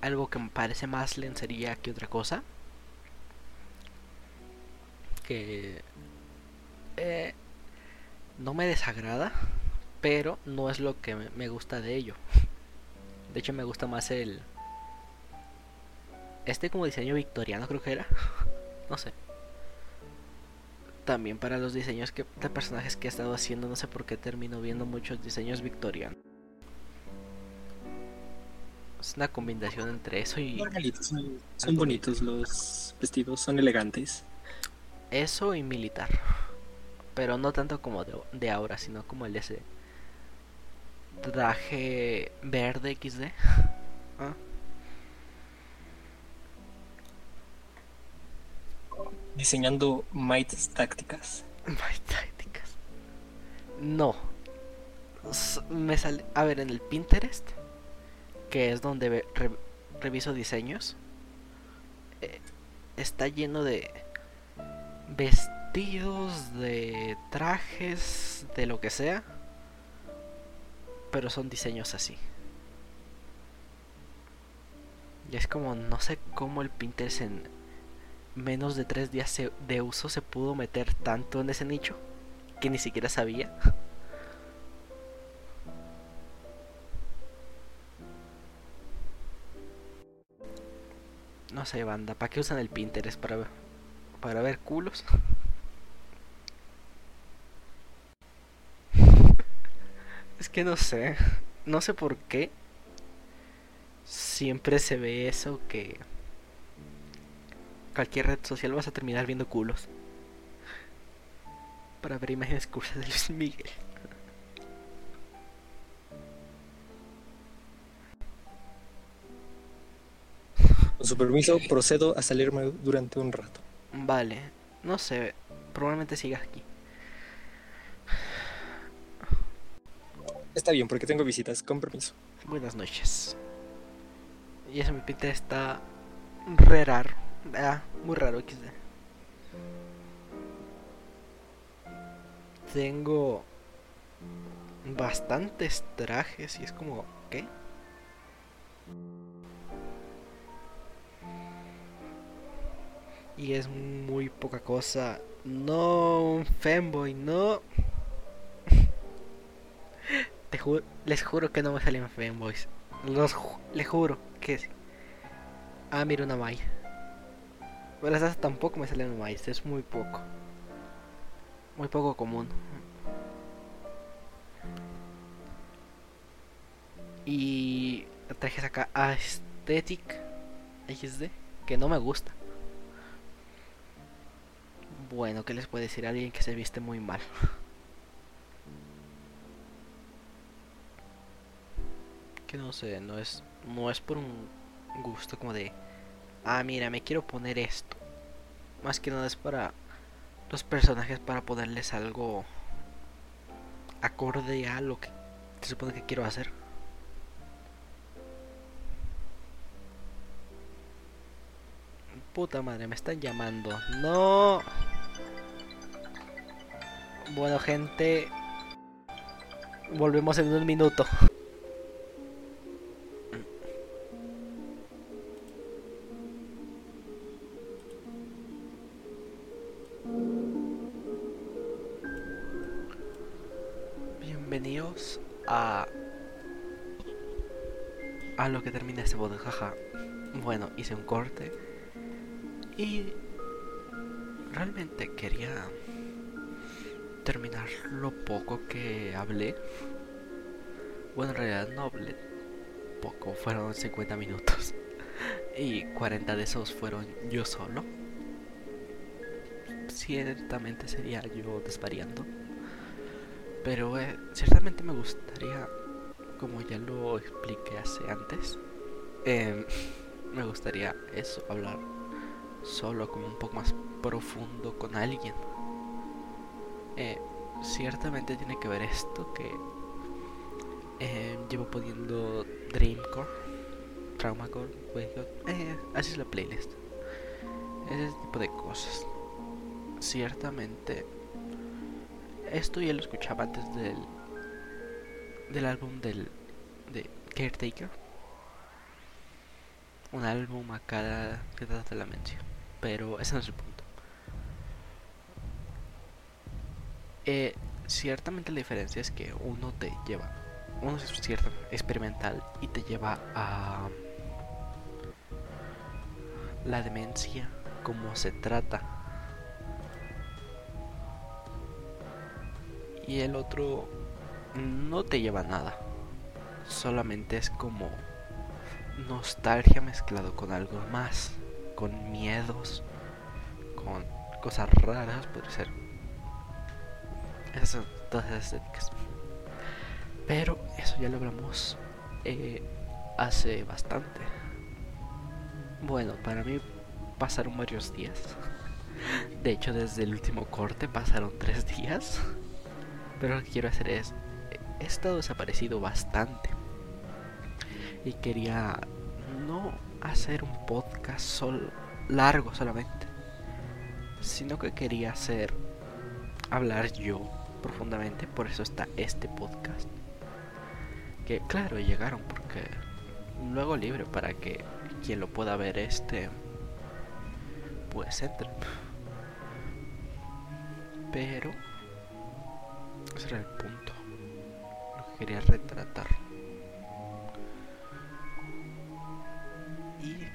Speaker 1: Algo que me parece más lencería que otra cosa. Que eh, no me desagrada, pero no es lo que me gusta de ello. De hecho, me gusta más el, este como diseño victoriano creo que era. no sé. También para los diseños que, de personajes que he estado haciendo, no sé por qué termino viendo muchos diseños victorianos. Es una combinación entre eso y
Speaker 2: Son, son bonitos los vestidos, son elegantes.
Speaker 1: eso y militar. Pero no tanto como de, de ahora, sino como el ese traje verde XD. Ah,
Speaker 2: Diseñando mights tácticas.
Speaker 1: My tácticas. No. Me sale. A ver, en el Pinterest, que es donde reviso diseños, eh, está lleno de vestidos, de trajes, de lo que sea. Pero son diseños así. Y es como, no sé cómo el Pinterest en menos de tres días de uso se pudo meter tanto en ese nicho que ni siquiera sabía. No sé, banda, ¿para qué usan el Pinterest? ¿Para para ver culos? Es que no sé, no sé por qué. Siempre se ve eso que cualquier red social vas a terminar viendo culos. Para ver imágenes cursas de Luis Miguel.
Speaker 2: Con su permiso, procedo a salirme durante un rato.
Speaker 1: Vale, no sé, probablemente sigas aquí.
Speaker 2: Está bien, porque tengo visitas, con permiso.
Speaker 1: Buenas noches. Y eso mi Pinterest está re raro. Ah, muy raro XD. Tengo bastantes trajes y es como, ¿qué? Y es muy poca cosa. No, un femboy, no. Te ju- les juro que no me salen femboys. Los ju- les juro que sí. Ah, mira una Mai. Pero esas tampoco me salen Mai, es muy poco. Muy poco común. Y trajes acá Aesthetic XD, que no me gusta. Bueno, ¿qué les puede decir a alguien que se viste muy mal? que no sé, no es no es por un gusto como de ah, mira, me quiero poner esto. Más que nada es para los personajes para ponerles algo acorde a lo que se supone que quiero hacer. Puta madre, me están llamando. No. Bueno, gente, volvemos en un minuto. Jaja. Bueno, hice un corte y realmente quería terminar lo poco que hablé. Bueno, en realidad no hablé poco, fueron 50 minutos y 40 de esos fueron yo solo. Ciertamente sería yo desvariando. Pero eh, ciertamente me gustaría, como ya lo expliqué hace antes, em, me gustaría eso, hablar solo, como un poco más profundo con alguien. Eh, ciertamente tiene que ver esto que Eh, llevo poniendo Dreamcore, Traumacore, eh, así es la playlist. Ese tipo de cosas. Ciertamente, esto ya lo escuchaba antes del del álbum del de Caretaker. Un álbum a cada que trata la mención, pero ese no es el punto. Eh, ciertamente la diferencia es que uno te lleva, uno es cierto experimental y te lleva a la demencia como se trata. Y el otro no te lleva nada. Solamente es como nostalgia mezclado con algo más, con miedos, con cosas raras, puede ser. Esas todas esas estéticas. Pero eso ya lo hablamos eh, hace bastante. Bueno, para mí pasaron varios días. De hecho, desde el último corte pasaron tres días. Pero lo que quiero hacer es he estado desaparecido bastante. Y quería no hacer un podcast sol largo solamente, sino que quería hacer hablar yo profundamente, por eso está este podcast. Que claro, llegaron porque luego libre para que quien lo pueda ver este pues entre. Pero ese era el punto quería retratar. Y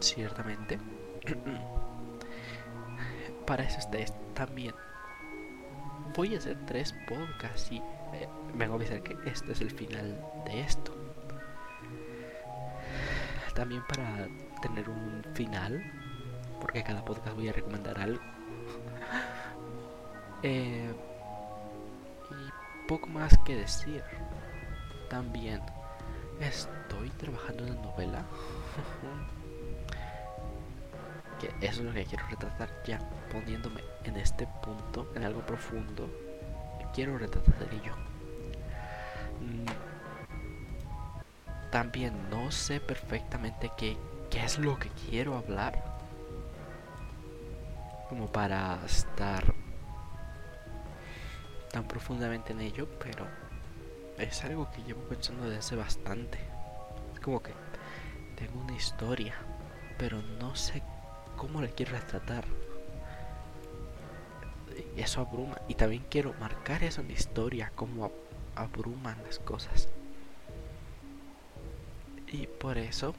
Speaker 1: ciertamente, para eso está también. Voy a hacer tres podcasts y eh, vengo a avisar que este es el final de esto. También para tener un final, porque cada podcast voy a recomendar algo. Eh, poco más que decir. También estoy trabajando en una novela. que eso es lo que quiero retratar ya poniéndome en este punto, en algo profundo. Quiero retratar ello. Mm, también no sé perfectamente qué, qué es lo que quiero hablar. Como para estar tan profundamente en ello, pero es algo que llevo pensando desde hace bastante. Es como que tengo una historia, pero no sé cómo la quiero retratar. Eso abruma. Y también quiero marcar eso en mi historia, cómo abruman las cosas. Y por eso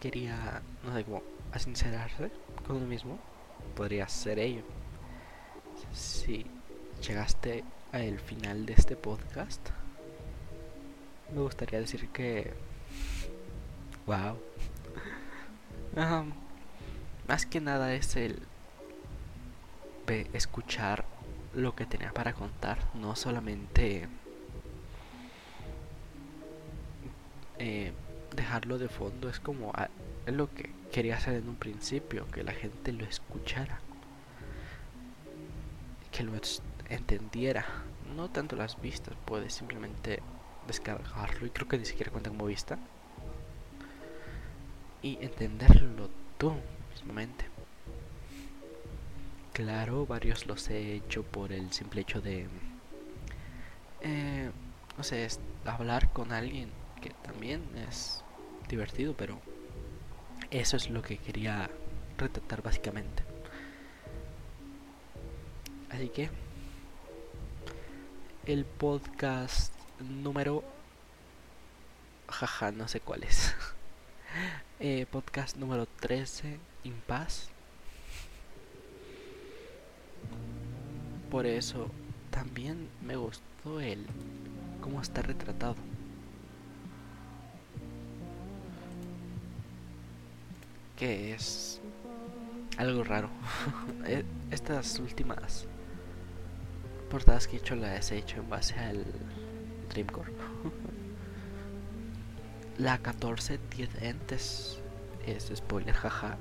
Speaker 1: quería, no sé cómo, sincerarse con uno mismo. Podría ser ello si llegaste al final de este podcast, me gustaría decir que... ¡Wow! más que nada es el escuchar lo que tenía para contar, no solamente eh, dejarlo de fondo, es como es lo que quería hacer en un principio, que la gente lo escuchara que lo entendiera. No tanto las vistas, puedes simplemente descargarlo y creo que ni siquiera cuenta como vista. Y entenderlo tú mismamente. Claro, varios los he hecho por el simple hecho de, eh, no sé, hablar con alguien que también es divertido, pero eso es lo que quería retratar básicamente. Así que el podcast número... Jaja, no sé cuál es. eh, podcast número 13, Impaz. Por eso también me gustó el cómo está retratado. Que es algo raro. E, estas últimas portadas que he hecho las he hecho en base al Dreamcore. La 14 10 entes es spoiler, jaja.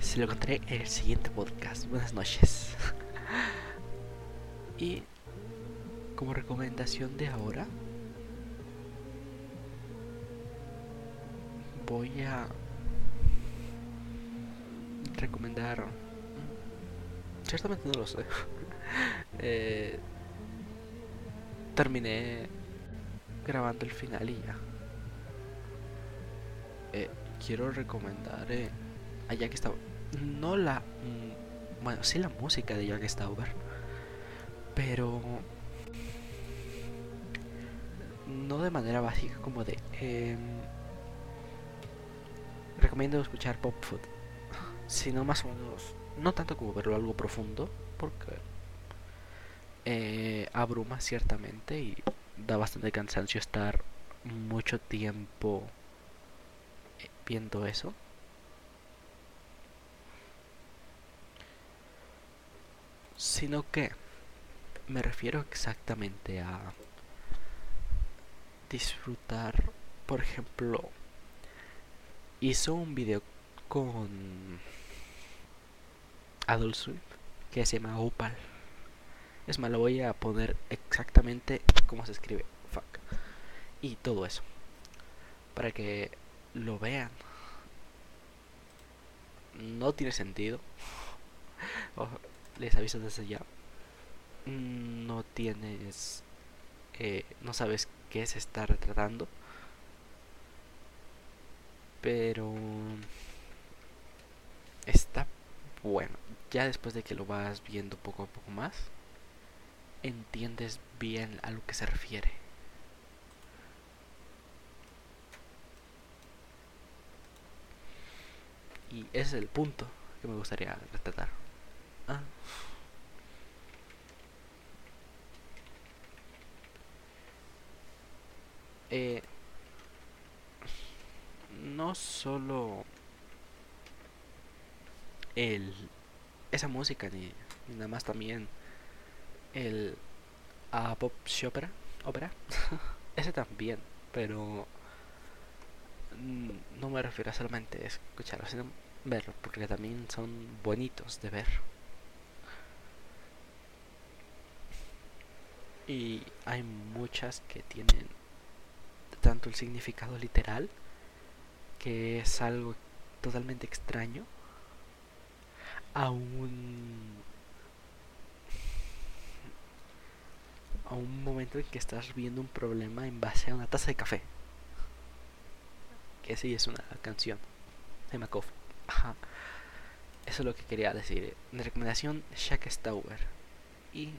Speaker 1: Se lo encontré en el siguiente podcast. Buenas noches. y como recomendación de ahora, voy a recomendar. Ciertamente no lo sé. eh, terminé grabando el final y ya. Eh, quiero recomendar eh, a Jack Stauber. No la. Mm, bueno, sí la música de Jack Stauber. Pero. No de manera básica como de. Eh, recomiendo escuchar Pop Food. Sino más o menos. No tanto como verlo algo profundo. Porque. Eh, abruma ciertamente y da bastante cansancio estar mucho tiempo eh, viendo eso. Sino que me refiero exactamente a disfrutar, por ejemplo, hizo un video con Adult Swim que se llama Opal. Es más, lo voy a poner exactamente como se escribe. Fuck. Y todo eso. Para que lo vean. No tiene sentido. Oh, les aviso desde ya. No tienes... Eh, no sabes qué se está retratando. Pero... Está bueno. Ya después de que lo vas viendo poco a poco más entiendes bien a lo que se refiere. Y ese es el punto que me gustaría retratar. Ah. Eh, no solo el esa música ni, nada más también el a Pop Opera, ópera, ese también, pero no me refiero a solamente escucharlos, sino verlos, porque también son bonitos de ver. Y hay muchas que tienen tanto el significado literal, que es algo totalmente extraño, a un a un momento en que estás viendo un problema en base a una taza de café. Que sí es una canción de. Eso es lo que quería decir. De recomendación, Shaq Stauber. Y